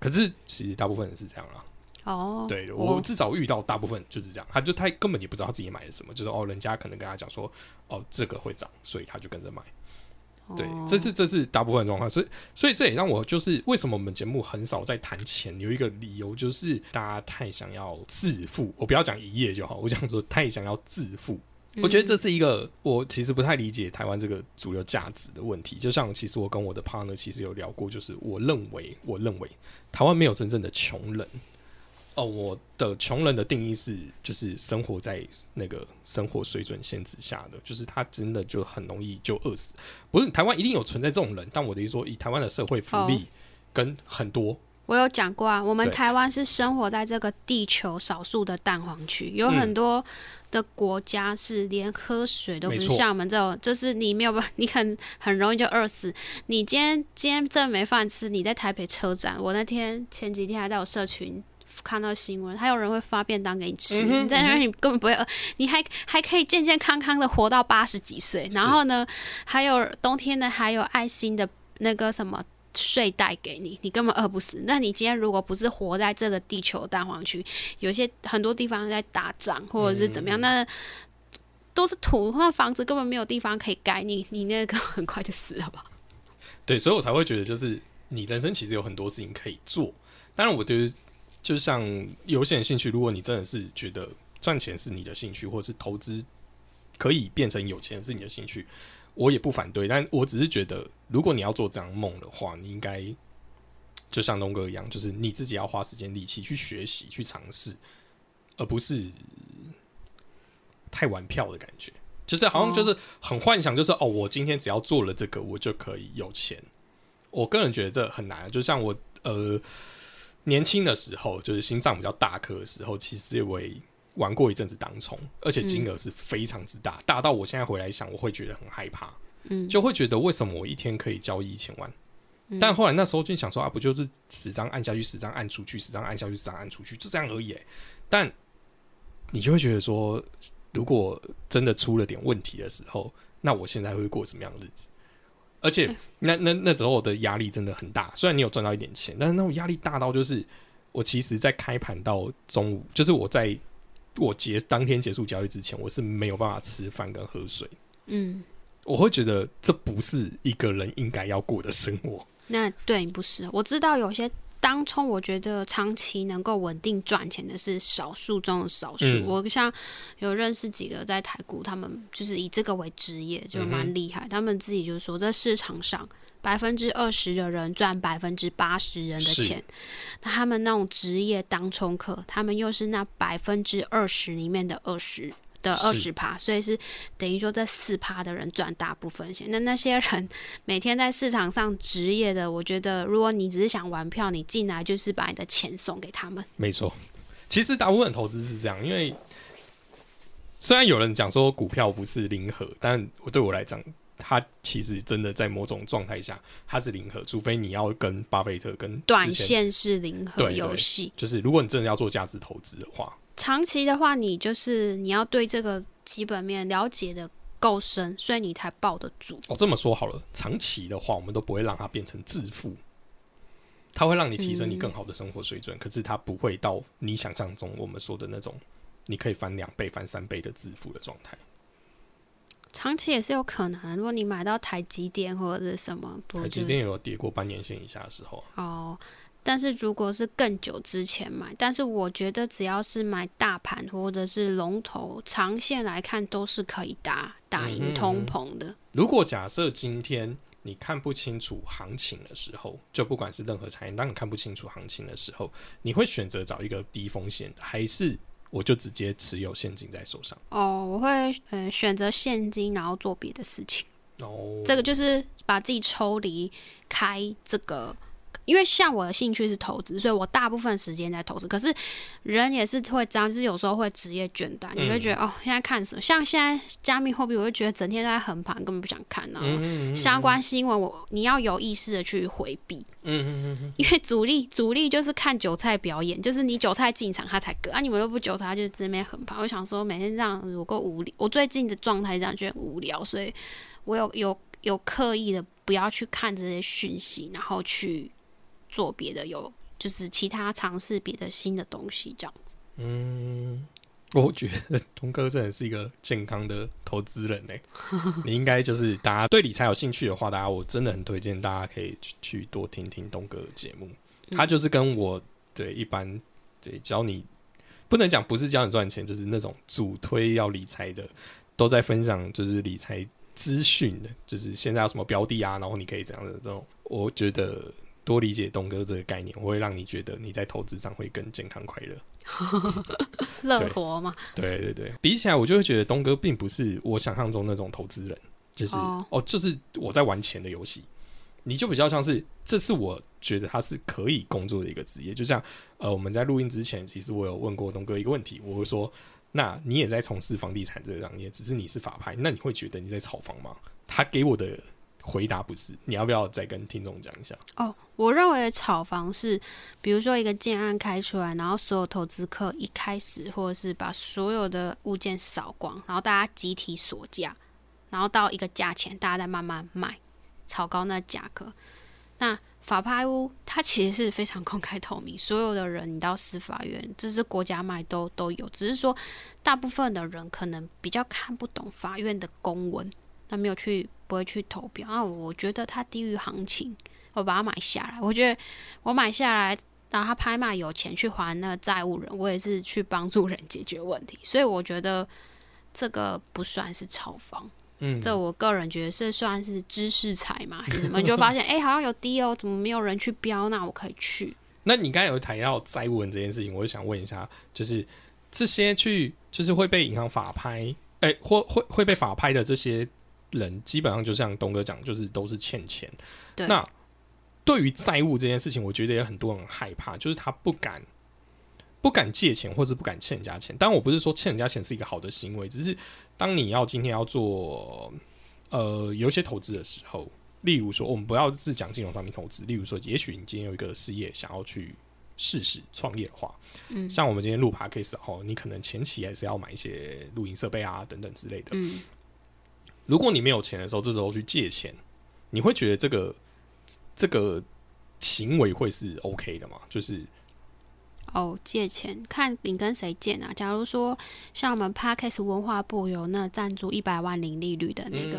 可是其实大部分人是这样啦。哦，对我至少遇到大部分就是这样，他就他根本也不知道自己买的什么，就是哦，人家可能跟他讲说，哦，这个会涨，所以他就跟着买。对，这是这是大部分状况，所以所以这也让我就是为什么我们节目很少在谈钱，有一个理由就是大家太想要致富，我不要讲一夜就好，我想说太想要致富。我觉得这是一个我其实不太理解台湾这个主流价值的问题。就像其实我跟我的 partner 其实有聊过，就是我认为我认为台湾没有真正的穷人。哦，我的穷人的定义是，就是生活在那个生活水准限制下的，就是他真的就很容易就饿死。不是台湾一定有存在这种人，但我的意思说，以台湾的社会福利跟很多，我有讲过啊，我们台湾是生活在这个地球少数的蛋黄区，有很多的国家是连喝水都不是像我们这种，就是你没有办，你很很容易就饿死。你今天今天真的没饭吃，你在台北车站，我那天前几天还在我社群。看到新闻，还有人会发便当给你吃，你在那你根本不会饿，你还还可以健健康康的活到八十几岁。然后呢，还有冬天呢，还有爱心的那个什么睡袋给你，你根本饿不死。那你今天如果不是活在这个地球蛋黄区，有些很多地方在打仗或者是怎么样，那都是土，那房子根本没有地方可以盖，你你那个很快就死了吧？对，所以我才会觉得，就是你人生其实有很多事情可以做。当然，我觉得。就像有些人兴趣，如果你真的是觉得赚钱是你的兴趣，或者是投资可以变成有钱是你的兴趣，我也不反对。但我只是觉得，如果你要做这样梦的话，你应该就像东哥一样，就是你自己要花时间力气去学习、去尝试，而不是太玩票的感觉。就是好像就是很幻想，就是哦，我今天只要做了这个，我就可以有钱。我个人觉得这很难。就像我呃。年轻的时候，就是心脏比较大颗的时候，其实我玩过一阵子当冲，而且金额是非常之大，大到我现在回来想，我会觉得很害怕，嗯，就会觉得为什么我一天可以交易一千万？但后来那时候就想说啊，不就是十张按下去，十张按出去，十张按下去，十张按出去，就这样而已。但你就会觉得说，如果真的出了点问题的时候，那我现在会过什么样的日子？而且那那那时候我的压力真的很大，虽然你有赚到一点钱，但是那种压力大到就是我其实，在开盘到中午，就是我在我结当天结束交易之前，我是没有办法吃饭跟喝水。嗯，我会觉得这不是一个人应该要过的生活。那对不是，我知道有些。当冲，我觉得长期能够稳定赚钱的是少数中的少数。我像有认识几个在台股，他们就是以这个为职业，就蛮厉害。他们自己就是说，在市场上百分之二十的人赚百分之八十人的钱，那他们那种职业当冲客，他们又是那百分之二十里面的二十。的二十趴，所以是等于说这四趴的人赚大部分钱。那那些人每天在市场上职业的，我觉得如果你只是想玩票，你进来就是把你的钱送给他们。没错，其实大部分投资是这样，因为虽然有人讲说股票不是零和，但我对我来讲，它其实真的在某种状态下它是零和，除非你要跟巴菲特跟短线是零和游戏，就是如果你真的要做价值投资的话。长期的话，你就是你要对这个基本面了解的够深，所以你才抱得住。哦，这么说好了，长期的话，我们都不会让它变成致富，它会让你提升你更好的生活水准，可是它不会到你想象中我们说的那种，你可以翻两倍、翻三倍的致富的状态。长期也是有可能，如果你买到台积电或者是什么，台积电有跌过半年线以下的时候。哦。但是如果是更久之前买，但是我觉得只要是买大盘或者是龙头，长线来看都是可以打打赢通膨的。如果假设今天你看不清楚行情的时候，就不管是任何产业，当你看不清楚行情的时候，你会选择找一个低风险的，还是我就直接持有现金在手上。哦，我会呃选择现金，然后做别的事情。哦，这个就是把自己抽离开这个。因为像我的兴趣是投资，所以我大部分时间在投资。可是人也是会这样，就是有时候会职业倦怠，你会觉得哦，现在看什么？像现在加密货币，我就觉得整天都在横盘，根本不想看。然后相关新闻，我你要有意识的去回避。嗯嗯嗯因为主力主力就是看韭菜表演，就是你韭菜进场，他才割啊。你们又不韭菜，他就这边横盘。我想说，每天这样有够无聊。我最近的状态这样，觉得无聊，所以我有有有刻意的不要去看这些讯息，然后去。做别的有，就是其他尝试别的新的东西这样子。嗯，我觉得东哥真的是一个健康的投资人呢。你应该就是大家对理财有兴趣的话，大家我真的很推荐大家可以去去多听听东哥的节目。他就是跟我对一般对教你不能讲不是教你赚钱，就是那种主推要理财的，都在分享就是理财资讯的，就是现在有什么标的啊，然后你可以怎样的这种，我觉得。多理解东哥这个概念，我会让你觉得你在投资上会更健康快乐，乐活嘛？对对对，比起来我就会觉得东哥并不是我想象中那种投资人，就是哦，就是我在玩钱的游戏，你就比较像是，这是我觉得他是可以工作的一个职业。就像呃，我们在录音之前，其实我有问过东哥一个问题，我会说，那你也在从事房地产这个行业，只是你是法拍，那你会觉得你在炒房吗？他给我的。回答不是，你要不要再跟听众讲一下？哦，我认为的炒房是，比如说一个建案开出来，然后所有投资客一开始，或者是把所有的物件扫光，然后大家集体锁价，然后到一个价钱，大家再慢慢卖，炒高那价格。那法拍屋它其实是非常公开透明，所有的人你到司法院，这是国家卖都都有，只是说大部分的人可能比较看不懂法院的公文。他没有去，不会去投标啊！我觉得它低于行情，我把它买下来。我觉得我买下来，然后他拍卖有钱去还那个债务人，我也是去帮助人解决问题。所以我觉得这个不算是炒房，嗯，这我个人觉得是算是知识财嘛，还是什么？你就发现 哎，好像有低哦，怎么没有人去标？那我可以去。那你刚才有谈到债务人这件事情，我就想问一下，就是这些去就是会被银行法拍，哎，或会会被法拍的这些。人基本上就像东哥讲，就是都是欠钱。那对于债务这件事情，我觉得也很多人害怕，就是他不敢不敢借钱，或是不敢欠人家钱。当然，我不是说欠人家钱是一个好的行为，只是当你要今天要做呃有一些投资的时候，例如说，我们不要只讲金融上面投资，例如说，也许你今天有一个事业想要去试试创业的话，嗯，像我们今天录 p a d case 哦，你可能前期还是要买一些录音设备啊等等之类的，嗯。如果你没有钱的时候，这时候去借钱，你会觉得这个这个行为会是 OK 的吗？就是哦，借钱看你跟谁借啊？假如说像我们 Parkes 文化部有那赞助一百万零利率的那个，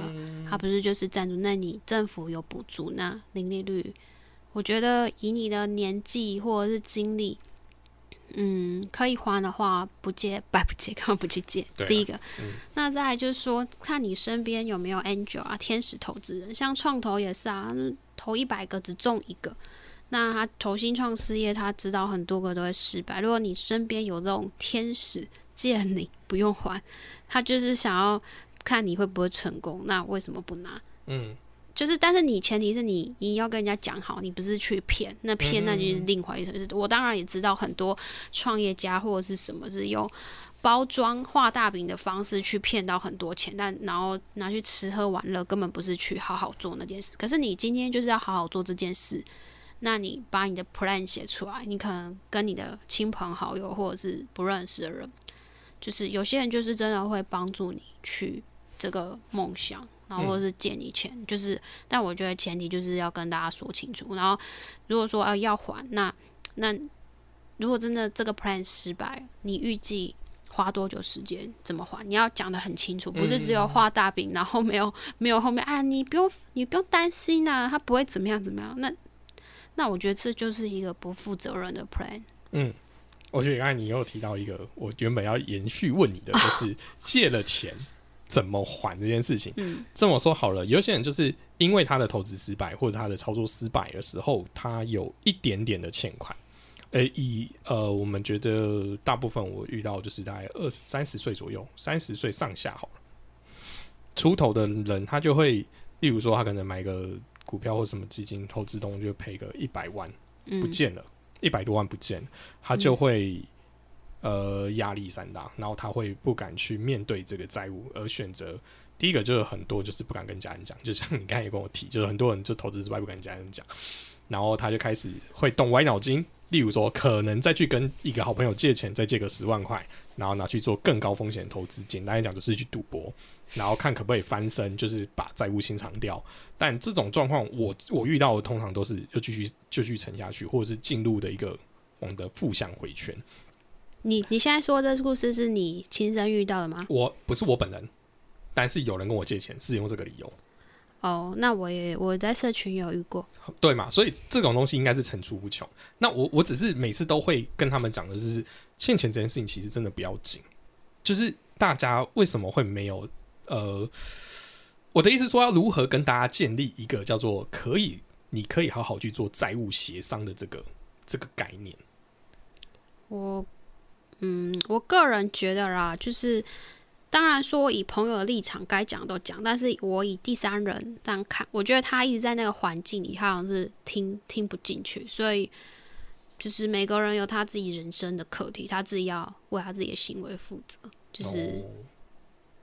他不是就是赞助？那你政府有补助那零利率？我觉得以你的年纪或者是经历。嗯，可以还的话不借白 不借，干嘛不去借？第一个，那再来就是说，看你身边有没有 angel 啊，天使投资人，像创投也是啊，投一百个只中一个。那他投新创事业，他知道很多个都会失败。如果你身边有这种天使借你不用还，他就是想要看你会不会成功，那为什么不拿？嗯。就是，但是你前提是你你要跟人家讲好，你不是去骗，那骗那就是另外一回事。我当然也知道很多创业家或者是什么是用包装画大饼的方式去骗到很多钱，但然后拿去吃喝玩乐，根本不是去好好做那件事。可是你今天就是要好好做这件事，那你把你的 plan 写出来，你可能跟你的亲朋好友或者是不认识的人，就是有些人就是真的会帮助你去这个梦想。然后或者是借你钱，就是，但我觉得前提就是要跟大家说清楚。然后如果说啊要还，那那如果真的这个 plan 失败，你预计花多久时间怎么还？你要讲的很清楚，不是只有画大饼，然后没有没有后面啊，你不用你不用担心啊，他不会怎么样怎么样。那那我觉得这就是一个不负责任的 plan。嗯，我觉得刚才你又提到一个，我原本要延续问你的，就是 借了钱。怎么还这件事情？嗯，这么说好了，有些人就是因为他的投资失败或者他的操作失败的时候，他有一点点的欠款，呃、以呃，我们觉得大部分我遇到就是大概二三十岁左右，三十岁上下好了，出头的人他就会，例如说他可能买个股票或什么基金投资东就赔个一百万嗯。不见了，一百多万不见了，他就会、呃压力山大，然后他会不敢去面对这个债务，而选择第一个就是很多就是不敢跟家人讲，就像你刚才也跟我提，就是很多人就投资之外不敢跟家人讲，然后他就开始会动歪脑筋，例如说可能再去跟一个好朋友借钱，再借个十万块，然后拿去做更高风险投资，简单来讲就是去赌博，然后看可不可以翻身，就是把债务清偿掉。但这种状况，我我遇到的通常都是又继续就继续沉下去，或者是进入的一个我们的负向回圈。你你现在说的这故事是你亲身遇到的吗？我不是我本人，但是有人跟我借钱是用这个理由，哦，那我也我在社群有遇过。对嘛？所以这种东西应该是层出不穷。那我我只是每次都会跟他们讲的，就是欠钱这件事情其实真的不要紧，就是大家为什么会没有呃，我的意思说要如何跟大家建立一个叫做可以你可以好好去做债务协商的这个这个概念。我嗯，我个人觉得啦，就是当然说以朋友的立场该讲都讲，但是我以第三人这样看，我觉得他一直在那个环境里，他好像是听听不进去，所以就是每个人有他自己人生的课题，他自己要为他自己的行为负责，就是、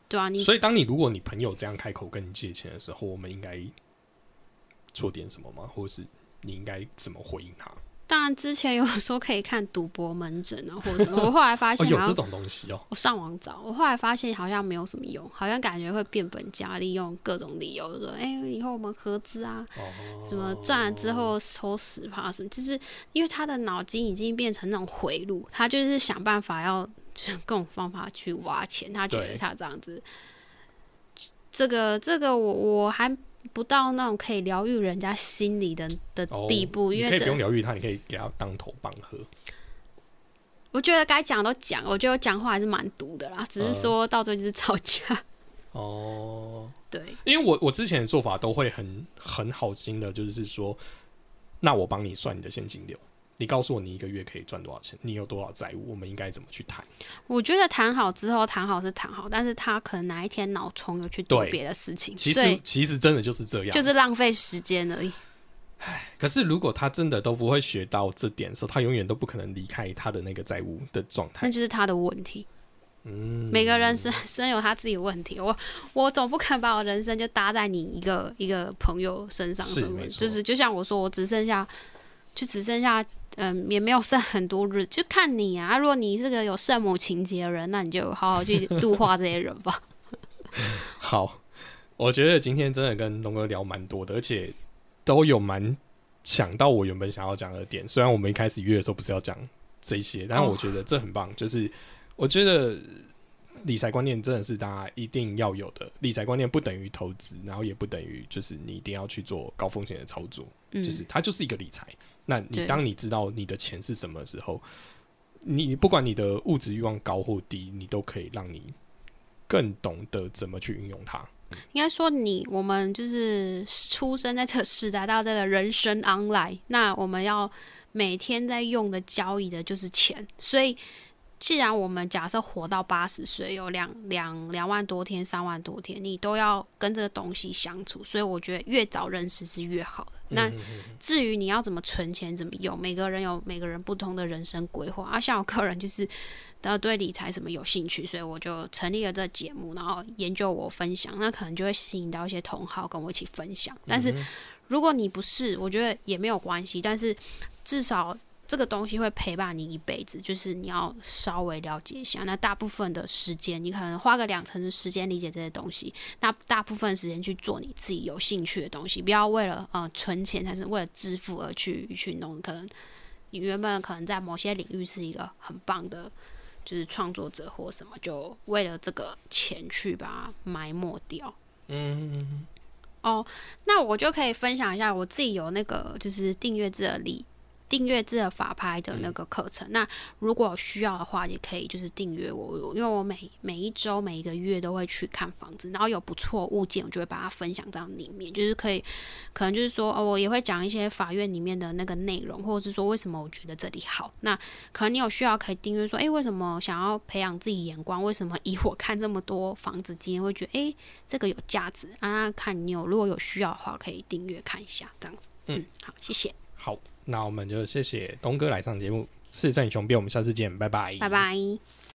对啊，你所以当你如果你朋友这样开口跟你借钱的时候，我们应该做点什么吗？或者是你应该怎么回应他？当然之前有 说可以看赌博门诊啊，或者什么，我后来发哦，现有这种东西哦。我上网找，我后来发现好像没有什么用，好像感觉会变本加厉，用各种理由说，哎、以后我们合资啊，哦，什么赚了之后抽十趴什么，就是因为他的脑筋已经变成那种回路，他就是想办法要就是各种方法去挖钱，他觉得他这样子，这个这个我我还不到那种可以疗愈人家心理的的哦地步，因为可以不用疗愈他，你可以给他当头棒喝。我觉得该讲都讲，我觉得讲话还是蛮毒的啦，只嗯是说到最后就是吵架，哦，对。因为我我之前的做法都会很很好心的，就是说，那我帮你算你的现金流，你告诉我你一个月可以赚多少钱，你有多少债务，我们应该怎么去谈？我觉得谈好之后，谈好是谈好，但是他可能哪一天脑冲又去做对别的事情，其实其实真的就是这样，就是浪费时间而已。可是如果他真的都不会学到这点的时候，他永远都不可能离开他的那个债务的状态那。就是他的问题。嗯，每个人生生有他自己的问题，我我总不可能把我人生就搭在你一个一个朋友身上，是没错就是就像我说，我只剩下就只剩下嗯，也没有剩很多日，就看你啊。如果你是个有圣母情节的人，那你就好好去度化这些人吧。好，我觉得今天真的跟龙哥聊蛮多的，而且都有蛮想到我原本想要讲的点。虽然我们一开始约的时候不是要讲这些，但我觉得这很棒。就是我觉得理财观念真的是大家一定要有的。理财观念不等于投资，然后也不等于就是你一定要去做高风险的操作。嗯，就是它就是一个理财。那你当你知道你的钱是什么时候，你不管你的物质欲望高或低，你都可以让你更懂得怎么去运用它。应该说你我们就是出生在这个时代，到这个人生 online，那我们要每天在用的交易的就是钱，所以既然我们假设活到八十岁，有两两两万多天、三万多天，你都要跟这个东西相处，所以我觉得越早认识是越好的。那嗯至于你要怎么存钱、怎么用，每个人有每个人不同的人生规划。啊，像我个人就是呃对理财什么有兴趣，所以我就成立了这个节目，然后研究我分享，那可能就会吸引到一些同好跟我一起分享。但是如果你不是，我觉得也没有关系，但是至少。这个东西会陪伴你一辈子，就是你要稍微了解一下。那大部分的时间，你可能花个两成的时间理解这些东西，那大部分时间去做你自己有兴趣的东西，不要为了呃存钱，才是为了致富而去去弄。可能你原本可能在某些领域是一个很棒的，就是创作者或什么，就为了这个钱去把它埋没掉。嗯，哦，那我就可以分享一下我自己有那个就是订阅制的理订阅制的法拍的那个课程。那如果有需要的话，也可以就是订阅我，因为我每每一周、每一个月都会去看房子，然后有不错物件，我就会把它分享到里面，就是可以，可能就是说，哦，我也会讲一些法院里面的那个内容，或者是说为什么我觉得这里好。那可能你有需要可以订阅，说，诶，为什么想要培养自己眼光？为什么以我看这么多房子，今天会觉得，诶，这个有价值啊？看你有如果有需要的话，可以订阅看一下，这样子。嗯，好，谢谢。好，那我们就谢谢东哥来上节目，四胜雄辩，我们下次见，拜拜，拜拜。